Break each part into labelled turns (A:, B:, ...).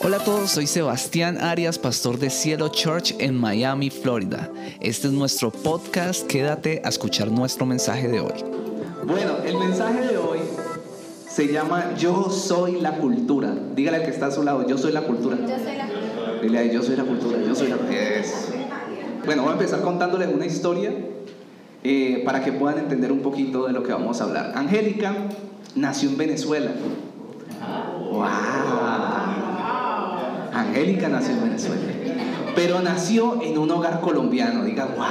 A: Hola a todos, soy Sebastián Arias, pastor de Cielo Church en Miami, Florida. Este es nuestro podcast, quédate a escuchar nuestro mensaje de hoy.
B: Bueno, el mensaje de hoy se llama Yo soy la cultura. Dígale al que está a su lado, yo soy la cultura.
C: Yo soy la cultura.
B: Dile ahí, yo soy la cultura, yo soy la Eso. Bueno, voy a empezar contándoles una historia eh, para que puedan entender un poquito de lo que vamos a hablar. Angélica nació en Venezuela. ¡Wow! Angélica nació en Venezuela. Pero nació en un hogar colombiano. Diga, ¡wow!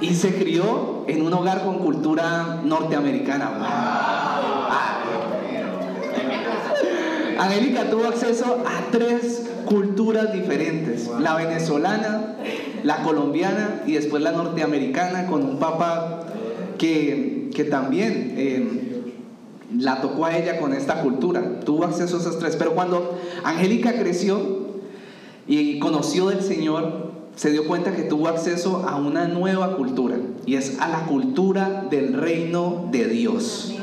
B: Y se crió en un hogar con cultura norteamericana. ¡Wow! Angélica tuvo acceso a tres culturas diferentes. La venezolana, la colombiana y después la norteamericana con un papá que, que también eh, la tocó a ella con esta cultura. Tuvo acceso a esas tres. Pero cuando Angélica creció y conoció del Señor, se dio cuenta que tuvo acceso a una nueva cultura y es a la cultura del reino de Dios.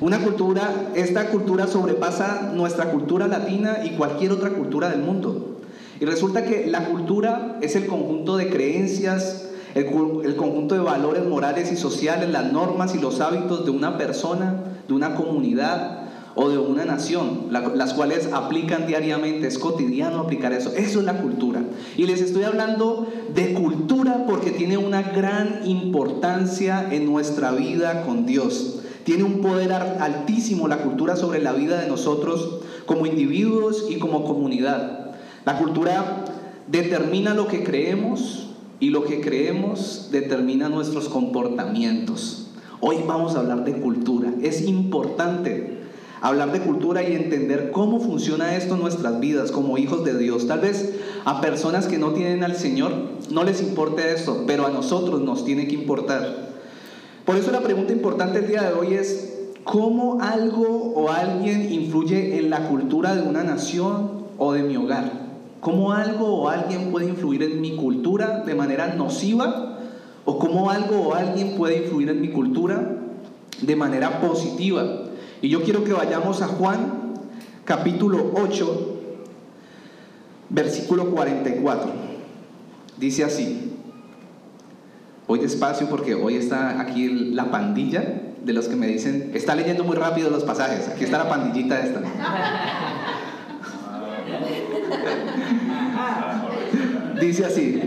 B: Una cultura, esta cultura sobrepasa nuestra cultura latina y cualquier otra cultura del mundo. Y resulta que la cultura es el conjunto de creencias, el, el, conjunto de valores morales y sociales, las normas y los hábitos de una persona, de una comunidad o de una nación, la, las cuales aplican diariamente, es cotidiano aplicar eso. Eso es la cultura. Y les estoy hablando de cultura porque tiene una gran importancia en nuestra vida con Dios. Tiene un poder altísimo la cultura sobre la vida de nosotros como individuos y como comunidad. La cultura determina lo que creemos y lo que creemos determina nuestros comportamientos. Hoy vamos a hablar de cultura. Es importante hablar de cultura y entender cómo funciona esto en nuestras vidas como hijos de Dios. Tal vez a personas que no tienen al Señor no les importe esto, pero a nosotros nos tiene que importar. Por eso la pregunta importante el día de hoy es, ¿cómo algo o alguien influye en la cultura de una nación o de mi hogar? ¿Cómo algo o alguien puede influir en mi cultura de manera nociva? ¿O cómo algo o alguien puede influir en mi cultura de manera positiva? Y yo quiero que vayamos a Juan capítulo 8, versículo 44. Dice así. Voy despacio porque hoy está aquí la pandilla de los que me dicen, está leyendo muy rápido los pasajes. Aquí está la pandillita esta. Dice así,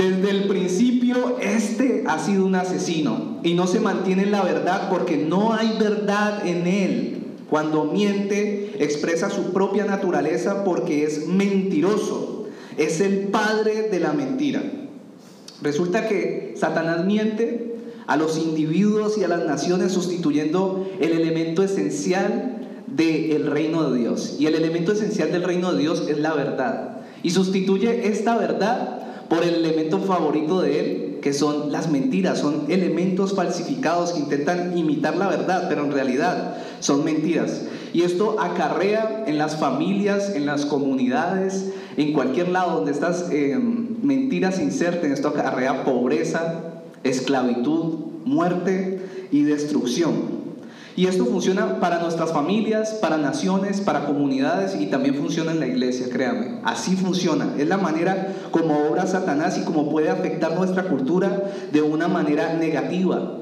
B: desde el principio este ha sido un asesino y no se mantiene en la verdad porque no hay verdad en él. Cuando miente, expresa su propia naturaleza porque es mentiroso. Es el padre de la mentira. Resulta que Satanás miente a los individuos y a las naciones sustituyendo el elemento esencial del reino de Dios. Y el elemento esencial del reino de Dios es la verdad. Y sustituye esta verdad por el elemento favorito de él, que son las mentiras. Son elementos falsificados que intentan imitar la verdad, pero en realidad son mentiras. Y esto acarrea en las familias, en las comunidades, en cualquier lado donde estas eh, mentiras se inserten. Esto acarrea pobreza, esclavitud, muerte y destrucción. Y esto funciona para nuestras familias, para naciones, para comunidades y también funciona en la iglesia, créanme. Así funciona. Es la manera como obra Satanás y como puede afectar nuestra cultura de una manera negativa.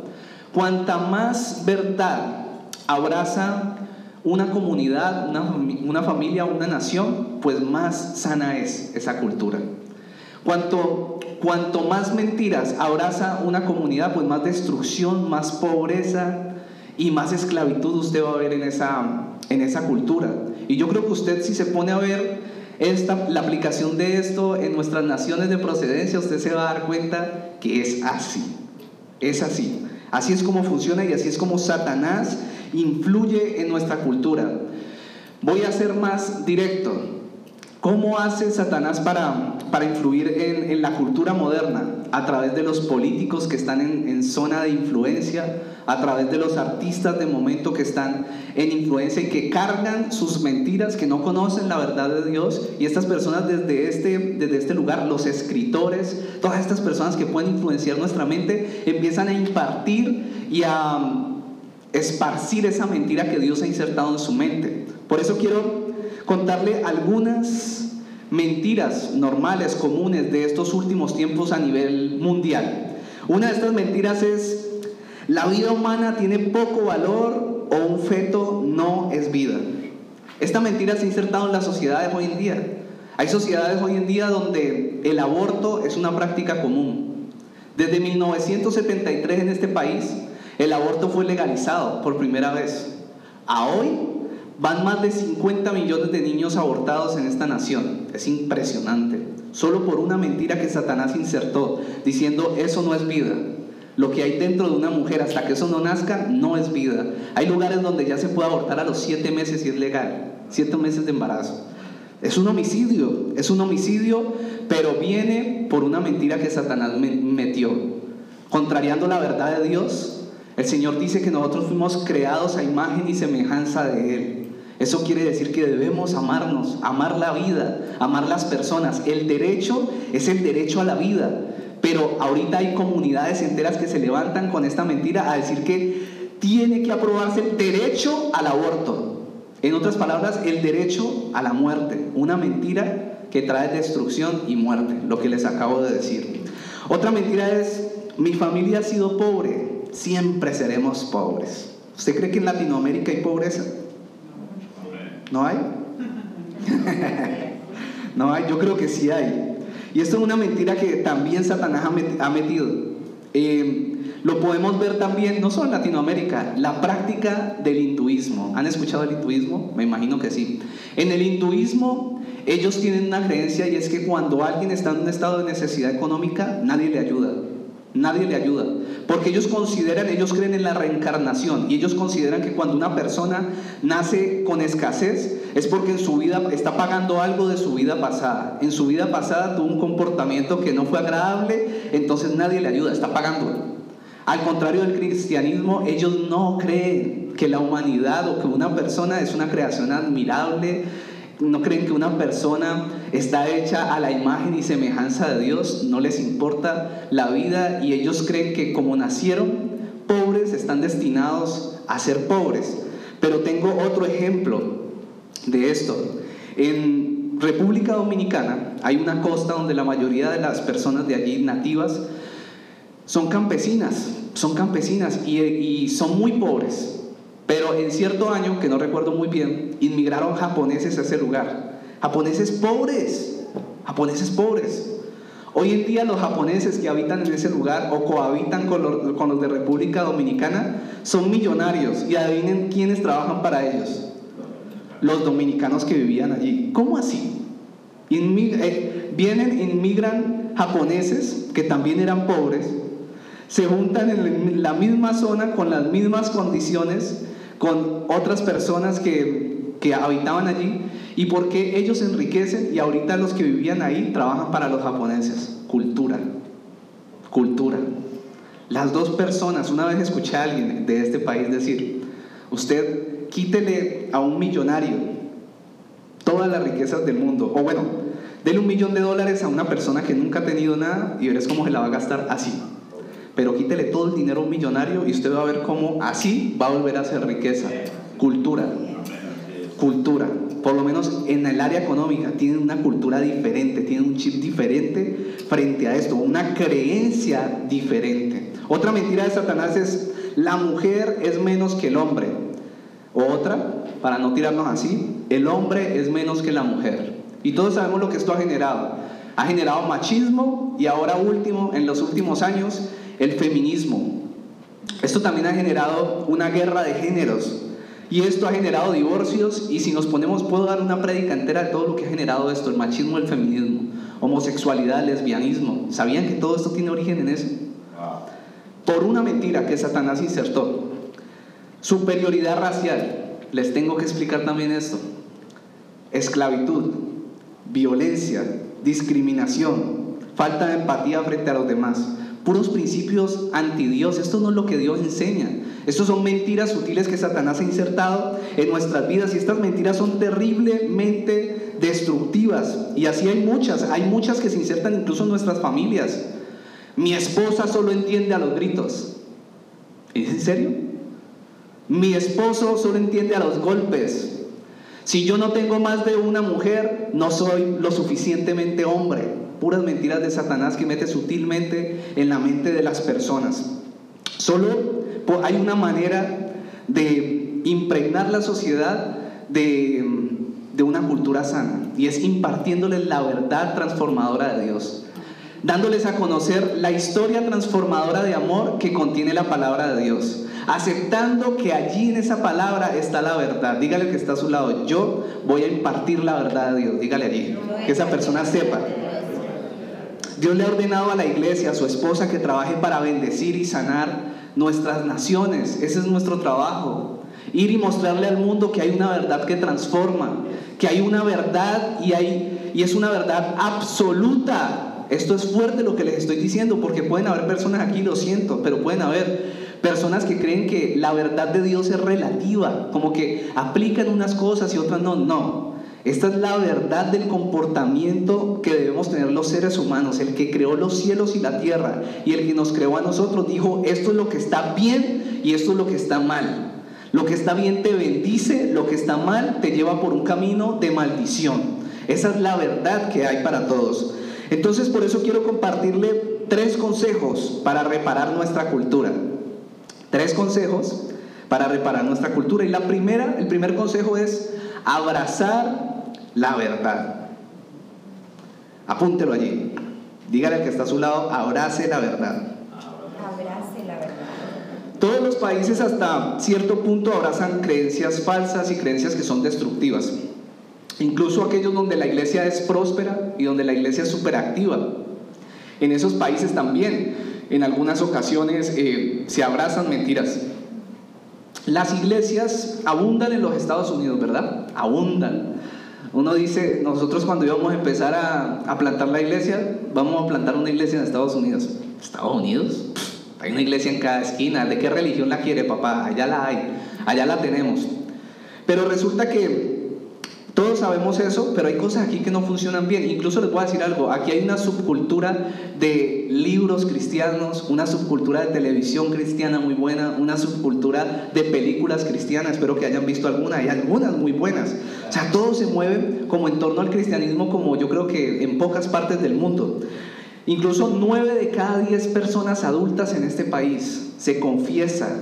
B: Cuanta más verdad abraza una comunidad, una, una familia, una nación, pues más sana es esa cultura. Cuanto, cuanto más mentiras abraza una comunidad, pues más destrucción, más pobreza y más esclavitud usted va a ver en esa, en esa cultura. Y yo creo que usted si se pone a ver esta, la aplicación de esto en nuestras naciones de procedencia, usted se va a dar cuenta que es así. Es así. Así es como funciona y así es como Satanás influye en nuestra cultura. Voy a ser más directo. ¿Cómo hace Satanás para, para influir en, la cultura moderna? A través de los políticos que están en, zona de influencia, a través de los artistas de momento que están en influencia y que cargan sus mentiras, que no conocen la verdad de Dios. Y estas personas desde este, desde este lugar, los escritores, todas estas personas que pueden influenciar nuestra mente, empiezan a impartir y a esparcir esa mentira que Dios ha insertado en su mente. Por eso quiero contarle algunas mentiras normales, comunes de estos últimos tiempos a nivel mundial. Una de estas mentiras es, la vida humana tiene poco valor o un feto no es vida. Esta mentira se ha insertado en las sociedades hoy en día. Hay sociedades hoy en día donde el aborto es una práctica común. Desde 1973 en este país, el aborto fue legalizado por primera vez. A hoy van más de 50 millones de niños abortados en esta nación. Es impresionante. Solo por una mentira que Satanás insertó, diciendo eso no es vida. Lo que hay dentro de una mujer hasta que eso no nazca no es vida. Hay lugares donde ya se puede abortar a los siete meses y es legal. Siete meses de embarazo. Es un homicidio, es un homicidio, pero viene por una mentira que Satanás metió. Contrariando la verdad de Dios, el Señor dice que nosotros fuimos creados a imagen y semejanza de Él. Eso quiere decir que debemos amarnos, amar la vida, amar las personas. El derecho es el derecho a la vida. Pero ahorita hay comunidades enteras que se levantan con esta mentira a decir que tiene que aprobarse el derecho al aborto. En otras palabras, el derecho a la muerte. Una mentira que trae destrucción y muerte, lo que les acabo de decir. Otra mentira es, mi familia ha sido pobre, siempre seremos pobres. ¿Usted cree que en Latinoamérica hay pobreza? ¿No hay? no hay, yo creo que sí hay. Y esto es una mentira que también Satanás ha metido. Eh, lo podemos ver también, no solo en Latinoamérica, la práctica del hinduismo. ¿Han escuchado el hinduismo? Me imagino que sí. En el hinduismo ellos tienen una creencia y es que cuando alguien está en un estado de necesidad económica, nadie le ayuda. Nadie le ayuda. Porque ellos consideran, ellos creen en la reencarnación y ellos consideran que cuando una persona nace con escasez es porque en su vida está pagando algo de su vida pasada. En su vida pasada tuvo un comportamiento que no fue agradable, entonces nadie le ayuda, está pagando. Al contrario del cristianismo, ellos no creen que la humanidad o que una persona es una creación admirable, no creen que una persona está hecha a la imagen y semejanza de Dios, no les importa la vida y ellos creen que como nacieron pobres están destinados a ser pobres. Pero tengo otro ejemplo de esto. En República Dominicana hay una costa donde la mayoría de las personas de allí nativas son campesinas, son campesinas y, y son muy pobres. Pero en cierto año, que no recuerdo muy bien, inmigraron japoneses a ese lugar. Japoneses pobres, japoneses pobres. Hoy en día los japoneses que habitan en ese lugar o cohabitan con los, con los de República Dominicana son millonarios y adivinen quiénes trabajan para ellos. Los dominicanos que vivían allí. ¿Cómo así? Eh, vienen, inmigran japoneses que también eran pobres, se juntan en la misma zona con las mismas condiciones con otras personas que, que habitaban allí y porque ellos enriquecen y ahorita los que vivían ahí trabajan para los japoneses. Cultura, cultura. Las dos personas, una vez escuché a alguien de este país decir, usted quítele a un millonario todas las riquezas del mundo, o bueno, dele un millón de dólares a una persona que nunca ha tenido nada y verás cómo se la va a gastar así pero quítele todo el dinero a un millonario y usted va a ver cómo así va a volver a hacer riqueza. Cultura. Cultura. Por lo menos en el área económica tienen una cultura diferente, tienen un chip diferente frente a esto, una creencia diferente. Otra mentira de Satanás es la mujer es menos que el hombre. Otra, para no tirarnos así, el hombre es menos que la mujer. Y todos sabemos lo que esto ha generado. Ha generado machismo y ahora último, en los últimos años, el feminismo. Esto también ha generado una guerra de géneros y esto ha generado divorcios y si nos ponemos, puedo dar una prédica entera de todo lo que ha generado esto, el machismo, el feminismo, homosexualidad, lesbianismo. ¿Sabían que todo esto tiene origen en eso? Por una mentira que Satanás insertó. Superioridad racial. Les tengo que explicar también esto. Esclavitud, violencia, discriminación, falta de empatía frente a los demás puros principios anti Dios. Esto no es lo que Dios enseña. Estos son mentiras sutiles que Satanás ha insertado en nuestras vidas y estas mentiras son terriblemente destructivas. Y así hay muchas, hay muchas que se insertan incluso en nuestras familias. Mi esposa solo entiende a los gritos. ¿Es en serio? Mi esposo solo entiende a los golpes. Si yo no tengo más de una mujer, no soy lo suficientemente hombre. Puras mentiras de Satanás que mete sutilmente en la mente de las personas. Solo hay una manera de impregnar la sociedad de, de una cultura sana y es impartiéndoles la verdad transformadora de Dios dándoles a conocer la historia transformadora de amor que contiene la palabra de Dios, aceptando que allí en esa palabra está la verdad. Dígale que está a su lado, yo voy a impartir la verdad de Dios, dígale allí, que esa persona sepa. Dios le ha ordenado a la iglesia, a su esposa, que trabaje para bendecir y sanar nuestras naciones. Ese es nuestro trabajo. Ir y mostrarle al mundo que hay una verdad que transforma, que hay una verdad y, hay, y es una verdad absoluta esto es fuerte lo que les estoy diciendo porque pueden haber personas aquí, lo siento, pero pueden haber personas que creen que la verdad de Dios es relativa, como que aplican unas cosas y otras no. No, esta es la verdad del comportamiento que debemos tener los seres humanos. El que creó los cielos y la tierra y el que nos creó a nosotros dijo, esto es lo que está bien y esto es lo que está mal. Lo que está bien te bendice, lo que está mal te lleva por un camino de maldición. Esa es la verdad que hay para todos. Entonces por eso quiero compartirle tres consejos para reparar nuestra cultura. Tres consejos para reparar nuestra cultura. Y la primera, el primer consejo es abrazar la verdad. Apúntelo allí. Dígale al que está a su lado, abrace la verdad. Abrace la verdad. Todos los países hasta cierto punto abrazan creencias falsas y creencias que son destructivas incluso aquellos donde la iglesia es próspera y donde la iglesia es súper activa. En esos países también, en algunas ocasiones, eh, se abrazan mentiras. Las iglesias abundan en los Estados Unidos, ¿verdad? Abundan. Uno dice, nosotros cuando íbamos a empezar a, plantar la iglesia, vamos a plantar una iglesia en Estados Unidos. ¿Estados Unidos? Hay una iglesia en cada esquina. ¿De qué religión la quiere, papá? Allá la hay. Allá la tenemos. Pero resulta que todos sabemos eso, pero hay cosas aquí que no funcionan bien. Incluso les voy a decir algo, aquí hay una subcultura de libros cristianos, una subcultura de televisión cristiana muy buena, una subcultura de películas cristianas, espero que hayan visto alguna, hay algunas muy buenas. O sea, todo se mueve como en torno al cristianismo, como yo creo que en pocas partes del mundo. Incluso nueve de cada diez personas adultas en este país se confiesa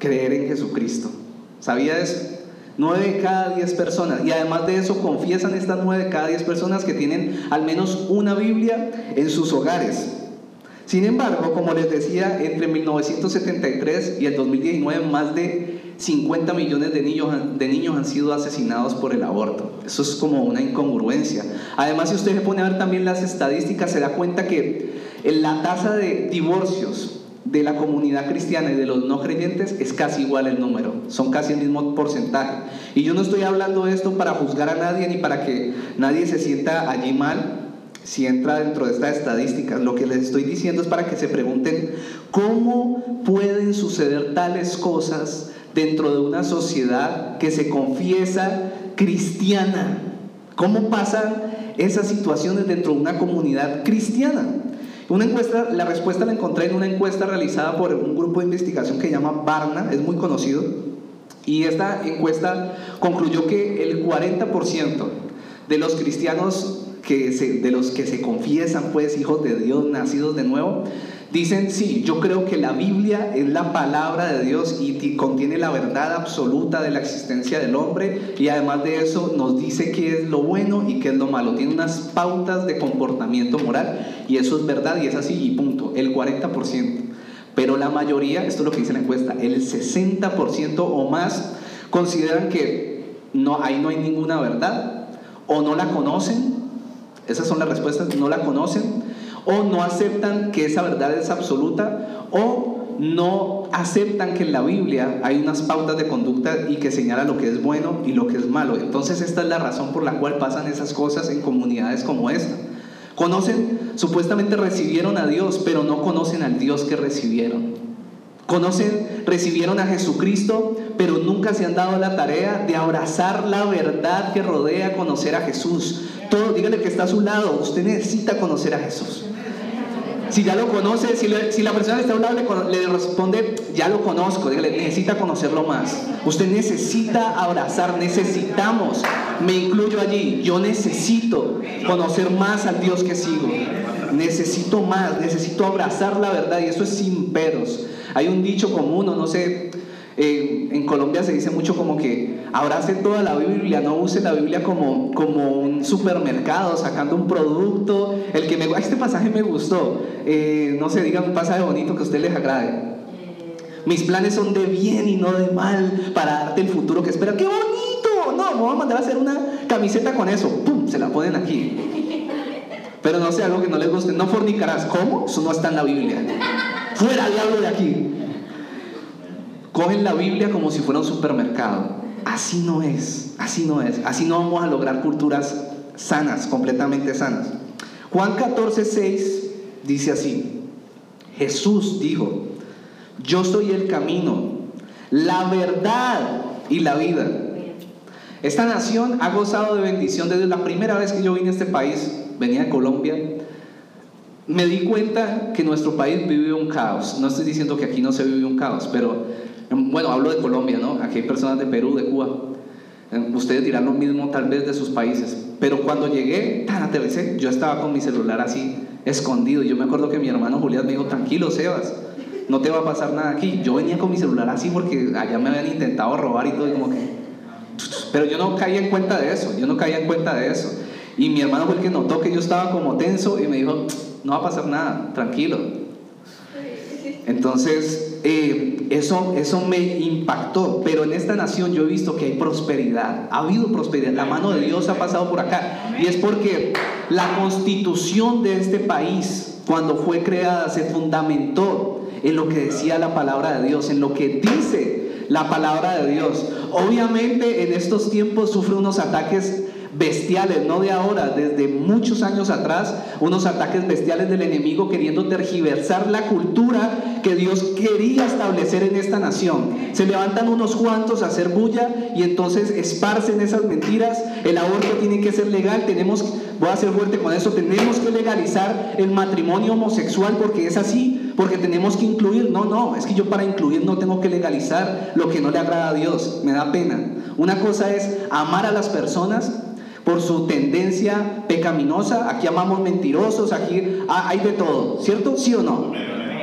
B: creer en Jesucristo. ¿Sabía eso? 9 de cada 10 personas. Y además de eso confiesan estas 9 de cada 10 personas que tienen al menos una Biblia en sus hogares. Sin embargo, como les decía, entre 1973 y el 2019 más de 50 millones de niños, de niños han sido asesinados por el aborto. Eso es como una incongruencia. Además, si usted se pone a ver también las estadísticas, se da cuenta que la tasa de divorcios de la comunidad cristiana y de los no creyentes es casi igual el número, son casi el mismo porcentaje. Y yo no estoy hablando de esto para juzgar a nadie ni para que nadie se sienta allí mal si entra dentro de estas estadísticas. Lo que les estoy diciendo es para que se pregunten cómo pueden suceder tales cosas dentro de una sociedad que se confiesa cristiana. ¿Cómo pasan esas situaciones dentro de una comunidad cristiana? Una encuesta, la respuesta la encontré en una encuesta realizada por un grupo de investigación que se llama Barna, es muy conocido, y esta encuesta concluyó que el 40% de los cristianos que de los que se confiesan pues hijos de Dios nacidos de nuevo Dicen, sí, yo creo que la Biblia es la palabra de Dios y contiene la verdad absoluta de la existencia del hombre y además de eso nos dice qué es lo bueno y qué es lo malo. Tiene unas pautas de comportamiento moral y eso es verdad y es así y punto, el 40%. Pero la mayoría, esto es lo que dice la encuesta, el 60% o más consideran que no, ahí no hay ninguna verdad o no la conocen. Esas son las respuestas, no la conocen o no aceptan que esa verdad es absoluta o no aceptan que en la Biblia hay unas pautas de conducta y que señala lo que es bueno y lo que es malo. Entonces esta es la razón por la cual pasan esas cosas en comunidades como esta. Conocen, supuestamente recibieron a Dios, pero no conocen al Dios que recibieron. Conocen, recibieron a Jesucristo, pero nunca se han dado la tarea de abrazar la verdad que rodea conocer a Jesús. Todo, dígale que está a su lado, usted necesita conocer a Jesús. Si ya lo conoce, si, la persona que está hablando le, le, responde, ya lo conozco, dígale, necesita conocerlo más. Usted necesita abrazar, necesitamos, me incluyo allí, yo necesito conocer más al Dios que sigo. Necesito más, necesito abrazar la verdad y eso es sin peros. Hay un dicho común, no sé, eh, en Colombia se dice mucho como que abrace toda la Biblia, no use la Biblia como, como un supermercado sacando un producto. El que me este pasaje me gustó. Eh, no sé, digan un pasaje bonito que a usted les agrade. Mis planes son de bien y no de mal para darte el futuro que espera. ¡Qué bonito! No, me voy a mandar a hacer una camiseta con eso. ¡Pum! Se la ponen aquí. Pero no sé, algo que no les guste. No fornicarás. ¿Cómo? Eso no está en la Biblia. Fuera diablo de aquí cogen la Biblia como si fuera un supermercado. Así no es, así no es. Así no vamos a lograr culturas sanas, completamente sanas. Juan 14, 6 dice así, Jesús dijo, yo soy el camino, la verdad y la vida. Esta nación ha gozado de bendición desde la primera vez que yo vine a este país, venía de Colombia, me di cuenta que nuestro país vive un caos. No estoy diciendo que aquí no se vive un caos, pero bueno, hablo de Colombia, ¿no? Aquí hay personas de Perú, de Cuba. Eh, ustedes dirán lo mismo tal vez de sus países. Pero cuando llegué, tan aterricé, yo estaba con mi celular así, escondido. Yo me acuerdo que mi hermano Julián me dijo, tranquilo, Sebas, no te va a pasar nada aquí. Yo venía con mi celular así porque allá me habían intentado robar y todo, y como que... Pero yo no caía en cuenta de eso, yo no caía en cuenta de eso. Y mi hermano fue el que notó que yo estaba como tenso y me dijo, no va a pasar nada, tranquilo. Entonces, eh, eso, eso me impactó, pero en esta nación yo he visto que hay prosperidad, ha habido prosperidad, la mano de Dios ha pasado por acá. Y es porque la constitución de este país, cuando fue creada, se fundamentó en lo que decía la palabra de Dios, en lo que dice la palabra de Dios. Obviamente en estos tiempos sufre unos ataques bestiales, no de ahora, desde muchos años atrás, unos ataques bestiales del enemigo queriendo tergiversar la cultura que Dios quería establecer en esta nación. Se levantan unos cuantos a hacer bulla y entonces esparcen esas mentiras. El aborto tiene que ser legal, tenemos, voy a ser fuerte con eso, tenemos que legalizar el matrimonio homosexual porque es así, porque tenemos que incluir. No, no, es que yo para incluir no tengo que legalizar lo que no le agrada a Dios, me da pena. Una cosa es amar a las personas por su tendencia pecaminosa. Aquí amamos mentirosos, aquí ah, hay de todo, ¿cierto? ¿Sí o no?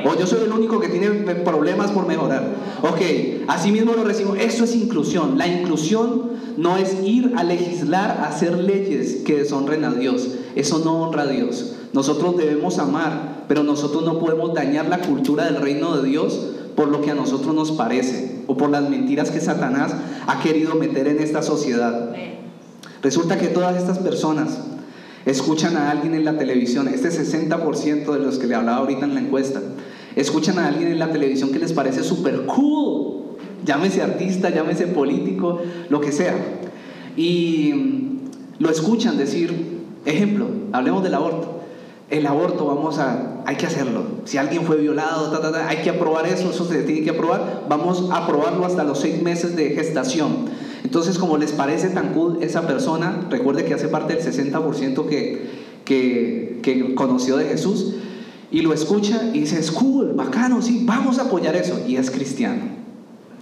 B: O yo soy el único que tiene problemas por mejorar. Ok, así mismo lo recibo. Eso es inclusión. La inclusión no es ir a legislar, a hacer leyes que deshonren a Dios. Eso no honra a Dios. Nosotros debemos amar, pero nosotros no podemos dañar la cultura del reino de Dios por lo que a nosotros nos parece o por las mentiras que Satanás ha querido meter en esta sociedad. Resulta que todas estas personas escuchan a alguien en la televisión, este 60% de los que le hablaba ahorita en la encuesta, escuchan a alguien en la televisión que les parece súper cool, llámese artista, llámese político, lo que sea, y lo escuchan decir, ejemplo, hablemos del aborto. El aborto, vamos a, hay que hacerlo. Si alguien fue violado, hay que aprobar eso, eso se tiene que aprobar. Vamos a aprobarlo hasta los seis meses de gestación. Entonces, como les parece tan cool esa persona, recuerde que hace parte del 60% que, que, que conoció de Jesús, y lo escucha y dice, es cool, bacano, sí, vamos a apoyar eso. Y es cristiano,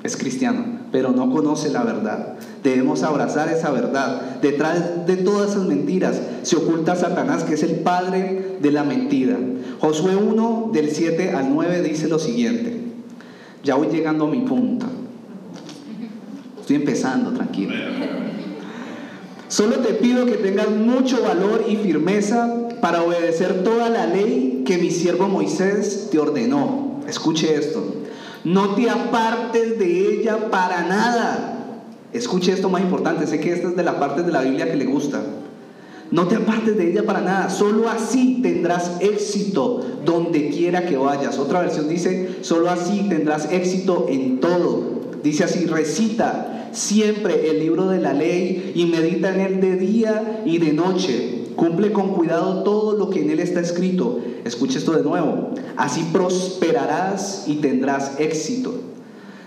B: es cristiano, pero no conoce la verdad. Debemos abrazar esa verdad. Detrás de todas esas mentiras se oculta Satanás, que es el padre de la mentira. Josué 1, del 7 al 9, dice lo siguiente. Ya voy llegando a mi punto. Estoy empezando, tranquilo. Solo te pido que tengas mucho valor y firmeza para obedecer toda la ley que mi siervo Moisés te ordenó. Escuche esto. No te apartes de ella para nada. Escuche esto más importante. Sé que esta es de la parte de la Biblia que le gusta. No te apartes de ella para nada. Solo así tendrás éxito donde quiera que vayas. Otra versión dice, solo así tendrás éxito en todo. Dice así, recita siempre el libro de la ley y medita en él de día y de noche. Cumple con cuidado todo lo que en él está escrito. Escucha esto de nuevo. Así prosperarás y tendrás éxito.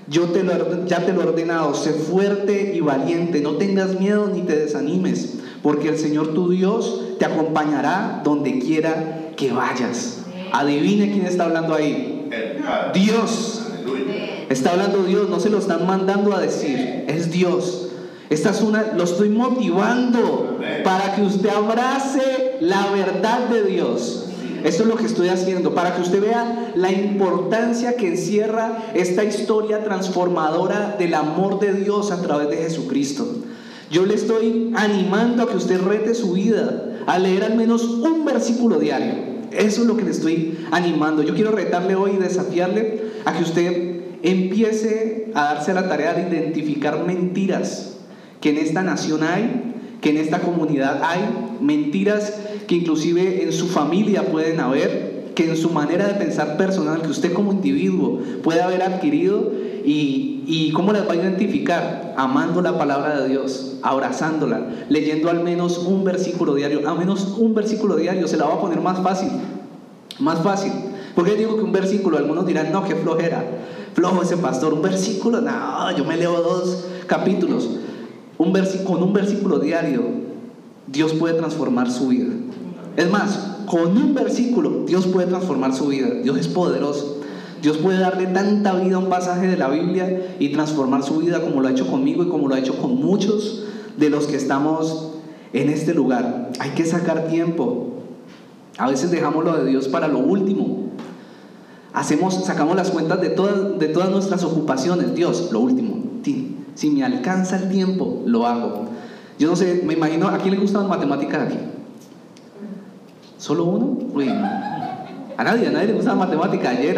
B: Yo te lo, ya te lo he ordenado, sé fuerte y valiente, no tengas miedo ni te desanimes, porque el Señor tu Dios te acompañará donde quiera que vayas. Adivine quién está hablando ahí. Dios. Está hablando Dios, no se lo están mandando a decir, es Dios. Esta es una, lo estoy motivando para que usted abrace la verdad de Dios. Esto es lo que estoy haciendo, para que usted vea la importancia que encierra esta historia transformadora del amor de Dios a través de Jesucristo. Yo le estoy animando a que usted rete su vida, a leer al menos un versículo diario. Eso es lo que le estoy animando. Yo quiero retarle hoy y desafiarle a que usted empiece a darse la tarea de identificar mentiras que en esta nación hay, que en esta comunidad hay, mentiras que inclusive en su familia pueden haber, que en su manera de pensar personal, que usted como individuo puede haber adquirido y, y cómo las va a identificar, amando la palabra de Dios, abrazándola, leyendo al menos un versículo diario, al menos un versículo diario, se la va a poner más fácil, más fácil. Porque digo que un versículo, algunos dirán, no, qué flojera, flojo ese pastor, un versículo, no, yo me leo dos capítulos un con un versículo diario, Dios puede transformar su vida. Es más, con un versículo, Dios puede transformar su vida. Dios es poderoso. Dios puede darle tanta vida a un pasaje de la Biblia y transformar su vida como lo ha hecho conmigo y como lo ha hecho con muchos de los que estamos en este lugar. Hay que sacar tiempo. A veces dejamos lo de Dios para lo último. Hacemos, sacamos las cuentas de todas, de todas nuestras ocupaciones. Dios, lo último. Si me alcanza el tiempo, lo hago. Yo no sé, me imagino, ¿a quién le gustan matemáticas aquí? ¿Solo uno? Uy, a nadie, a nadie le gustan matemáticas. Ayer,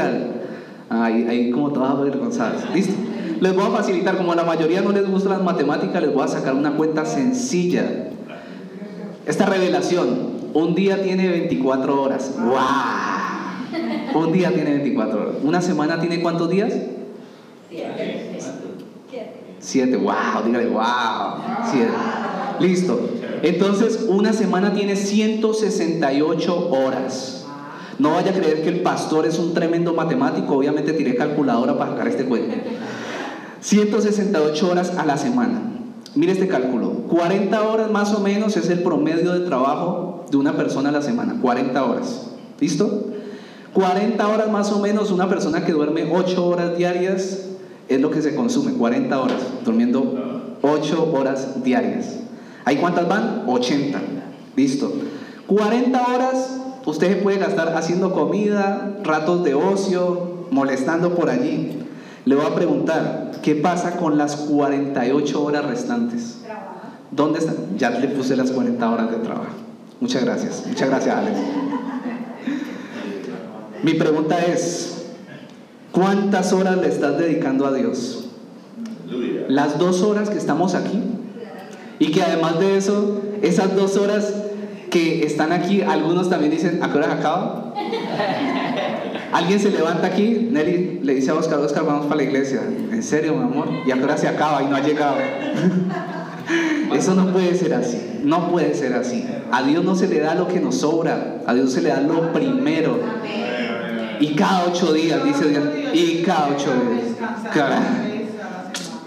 B: ahí, ahí como todas avergonzadas. ¿Listo? Les voy a facilitar, como a la mayoría no les gustan las matemáticas, les voy a sacar una cuenta sencilla. Esta revelación, un día tiene 24 horas. ¡Wow! Un día tiene 24 horas. ¿Una semana tiene cuántos días? Siete, wow, dígale, wow. Siete. Listo. Entonces, una semana tiene 168 horas. No vaya a creer que el pastor es un tremendo matemático. Obviamente tiré calculadora para sacar este cuento. 168 horas a la semana. Mire este cálculo. 40 horas más o menos es el promedio de trabajo de una persona a la semana. 40 horas. ¿Listo? 40 horas más o menos una persona que duerme 8 horas diarias es lo que se consume, 40 horas, durmiendo 8 horas diarias. ¿Hay cuántas van? 80. Listo. 40 horas usted se puede gastar haciendo comida, ratos de ocio, molestando por allí. Le voy a preguntar, ¿qué pasa con las 48 horas restantes? ¿Dónde están? Ya le puse las 40 horas de trabajo. Muchas gracias. Muchas gracias, Alex. Mi pregunta es, ¿Cuántas horas le estás dedicando a Dios? Las dos horas que estamos aquí. Y que además de eso, esas dos horas que están aquí, algunos también dicen, ¿a qué hora acaba? Alguien se levanta aquí, Nelly le dice a Oscar, Oscar, vamos para la iglesia. ¿En serio, mi amor? ¿Y a qué hora se acaba y no ha llegado? Eso no puede ser así, no puede ser así. A Dios no se le da lo que nos sobra, a Dios se le da lo primero. Y cada ocho días, dice Dios. Y cada ocho días.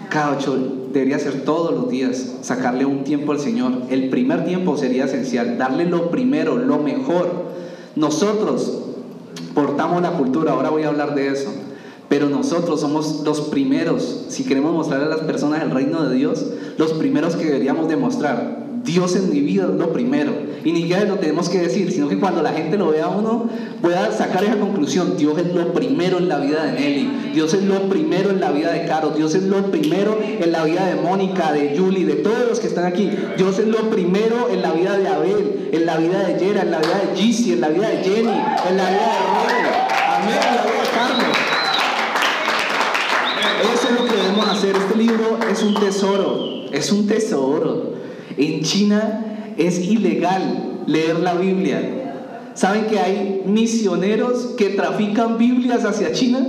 B: Cada, ocho debería ser todos los días sacarle un tiempo al Señor. El primer tiempo sería esencial, darle lo primero, lo mejor. Nosotros portamos la cultura, ahora voy a hablar de eso. Pero nosotros somos los primeros, si queremos mostrar a las personas el reino de Dios, los primeros que deberíamos demostrar. Dios en mi vida es lo primero. Y ni siquiera lo tenemos que decir, sino que cuando la gente lo vea a uno, pueda sacar esa conclusión. Dios es lo primero en la vida de Nelly. Dios es lo primero en la vida de Caro. Dios es lo primero en la vida de Mónica, de Julie, de todos los que están aquí. Dios es lo primero en la vida de Abel, en la vida de Yera, en la vida de Gizzy, en la vida de Jenny, en la vida de Roy. Amén, en la vida de Carlos. Eso es lo que debemos hacer. Este libro es un tesoro. Es un tesoro. En China es ilegal leer la Biblia. ¿Saben que hay misioneros que trafican Biblias hacia China?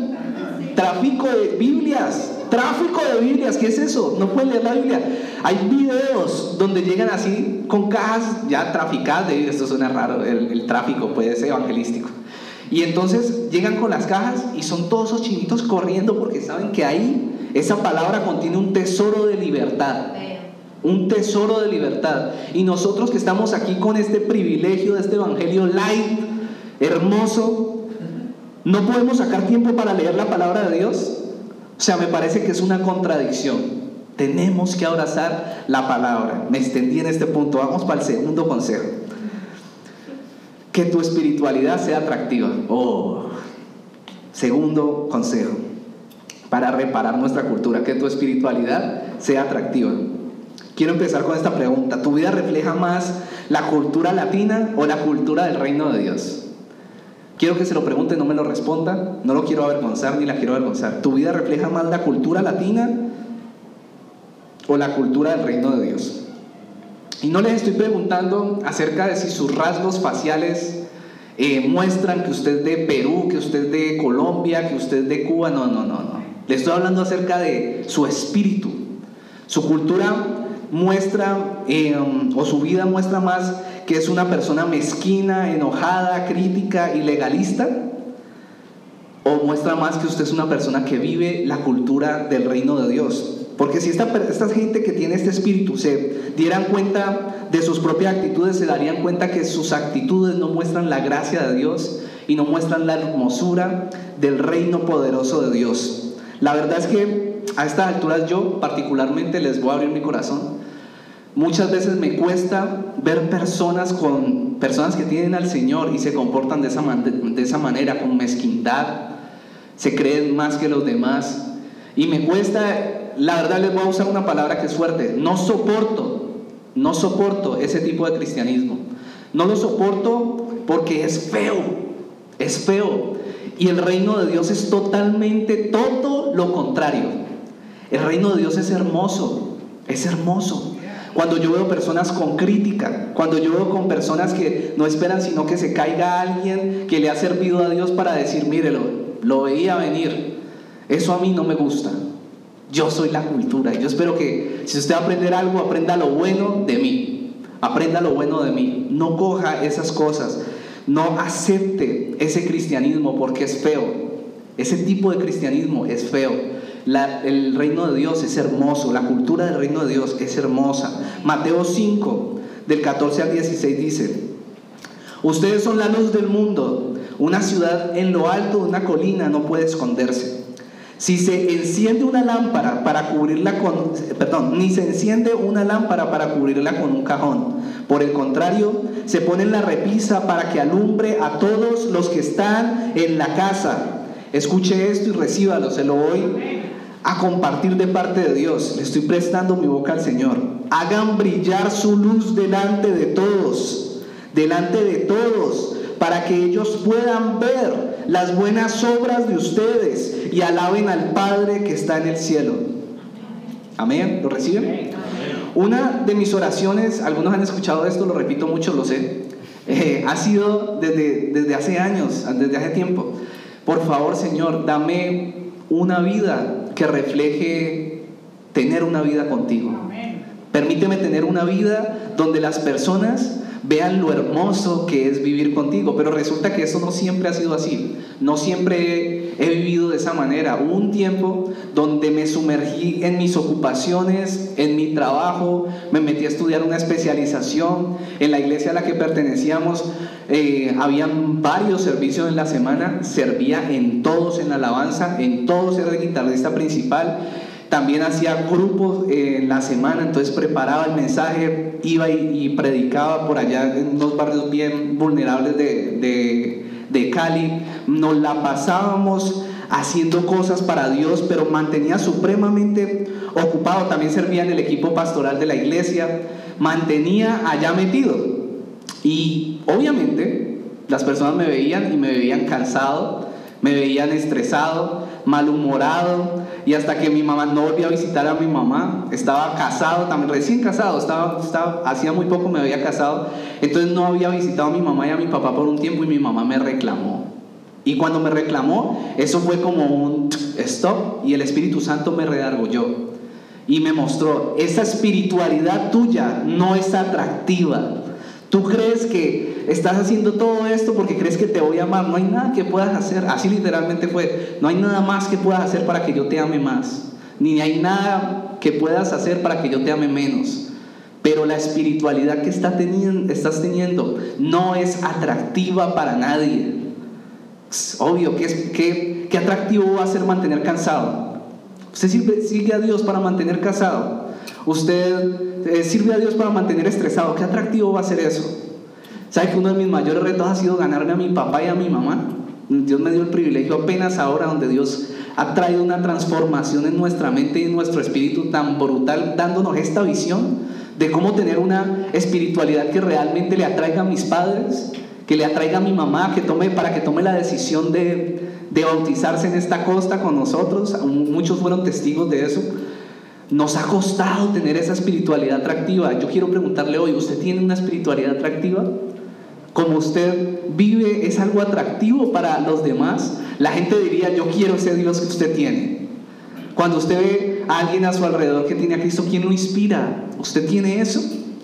B: Tráfico de Biblias. Tráfico de Biblias, ¿qué es eso? No pueden leer la Biblia. Hay videos donde llegan así con cajas ya traficadas de Esto suena raro, el, el tráfico puede ser evangelístico. Y entonces llegan con las cajas y son todos esos chinitos corriendo porque saben que ahí esa palabra contiene un tesoro de libertad un tesoro de libertad. Y nosotros que estamos aquí con este privilegio de este Evangelio light, hermoso, ¿No podemos sacar tiempo para leer la palabra de Dios? O sea, me parece que es una contradicción. Tenemos que abrazar la palabra. Me extendí en este punto. Vamos para el segundo consejo. Que tu espiritualidad sea atractiva. Oh. Segundo consejo. Para reparar nuestra cultura. Que tu espiritualidad sea atractiva. Quiero empezar con esta pregunta. ¿Tu vida refleja más la cultura latina o la cultura del reino de Dios? Quiero que se lo pregunte, no me lo responda. No lo quiero avergonzar ni la quiero avergonzar. ¿Tu vida refleja más la cultura latina o la cultura del reino de Dios? Y no les estoy preguntando acerca de si sus rasgos faciales eh, muestran que usted es de Perú, que usted es de Colombia, que usted es de Cuba. No, no, no, no. Le estoy hablando acerca de su espíritu. Su cultura muestra, eh, o su vida muestra más que es una persona mezquina, enojada, crítica y legalista, o muestra más que usted es una persona que vive la cultura del reino de Dios. Porque si esta, esta gente que tiene este espíritu se dieran cuenta de sus propias actitudes, se darían cuenta que sus actitudes no muestran la gracia de Dios y no muestran la hermosura del reino poderoso de Dios. La verdad es que a estas alturas yo particularmente les voy a abrir mi corazón Muchas veces me cuesta ver personas con personas que tienen al Señor y se comportan de esa, de esa manera, con mezquindad, se creen más que los demás. Y me cuesta, la verdad les voy a usar una palabra que es fuerte, no soporto, no soporto ese tipo de cristianismo. No lo soporto porque es feo, es feo. Y el reino de Dios es totalmente todo lo contrario. El reino de Dios es hermoso, es hermoso. Cuando yo veo personas con crítica, cuando yo veo con personas que no esperan sino que se caiga alguien que le ha servido a Dios para decir, mírelo, lo veía venir. Eso a mí no me gusta. Yo soy la cultura. Yo espero que si usted va a aprender algo, aprenda lo bueno de mí. Aprenda lo bueno de mí. No coja esas cosas. No acepte ese cristianismo porque es feo. Ese tipo de cristianismo es feo el reino de Dios es hermoso, la cultura del reino de Dios es hermosa. Mateo 5, del 14 al 16 dice, ustedes son la luz del mundo, una ciudad en lo alto de una colina no puede esconderse. Si se enciende una lámpara para cubrirla con, perdón, ni se enciende una lámpara para cubrirla con un cajón. Por el contrario, se pone en la repisa para que alumbre a todos los que están en la casa. Escuche esto y recíbalo, se lo voy a compartir de parte de Dios. Le estoy prestando mi boca al Señor. Hagan brillar su luz delante de todos, delante de todos, para que ellos puedan ver las buenas obras de ustedes y alaben al Padre que está en el cielo. Amén. ¿Lo reciben? Una de mis oraciones, algunos han escuchado esto, lo repito mucho, lo sé, eh, ha sido desde, desde hace años, desde hace tiempo. Por favor, Señor, dame una vida que refleje tener una vida contigo. Permíteme tener una vida donde las personas vean lo hermoso que es vivir contigo. Pero resulta que eso no siempre ha sido así. No siempre he vivido de esa manera. Hubo un tiempo donde me sumergí en mis ocupaciones, en mi trabajo, me metí a estudiar una especialización. En la iglesia a la que pertenecíamos eh, habían varios servicios en la semana, servía en todos en alabanza, en todos era el guitarrista principal. También hacía grupos en la semana, entonces preparaba el mensaje, iba y, predicaba por allá en unos barrios bien vulnerables de, de Cali. Nos la pasábamos haciendo cosas para Dios, pero mantenía supremamente ocupado. También servía en el equipo pastoral de la iglesia, mantenía allá metido. Y obviamente las personas me veían y me veían cansado, me veían estresado, malhumorado y hasta que mi mamá no volvió a visitar a mi mamá, estaba casado, también recién casado, estaba, estaba, hacía muy poco me había casado, entonces no había visitado a mi mamá y a mi papá por un tiempo y mi mamá me reclamó. Y cuando me reclamó, eso fue como un stop y el Espíritu Santo me redargolló y me mostró, esa espiritualidad tuya no es atractiva. Tú crees que estás haciendo todo esto porque crees que te voy a amar. No hay nada que puedas hacer. Así literalmente fue. No hay nada más que puedas hacer para que yo te ame más. Ni hay nada que puedas hacer para que yo te ame menos. Pero la espiritualidad que estás teniendo no es atractiva para nadie. Obvio, ¿qué, qué, atractivo va a ser mantener cansado? Usted sigue a Dios para mantener casado. Usted eh, sirve a Dios para mantener estresado. ¿Qué atractivo va a ser eso? ¿Sabe que uno de mis mayores retos ha sido ganarme a mi papá y a mi mamá? Dios me dio el privilegio apenas ahora donde Dios ha traído una transformación en nuestra mente y en nuestro espíritu tan brutal, dándonos esta visión de cómo tener una espiritualidad que realmente le atraiga a mis padres, que le atraiga a mi mamá, que tome, para que tome la decisión de, de bautizarse en esta costa con nosotros. Muchos fueron testigos de eso. Nos ha costado tener esa espiritualidad atractiva. Yo quiero preguntarle hoy, ¿usted tiene una espiritualidad atractiva? Como usted vive es algo atractivo para los demás. La gente diría, yo quiero ese Dios que usted tiene. Cuando usted ve a alguien a su alrededor que tiene a Cristo, ¿quién lo inspira? ¿Usted tiene eso?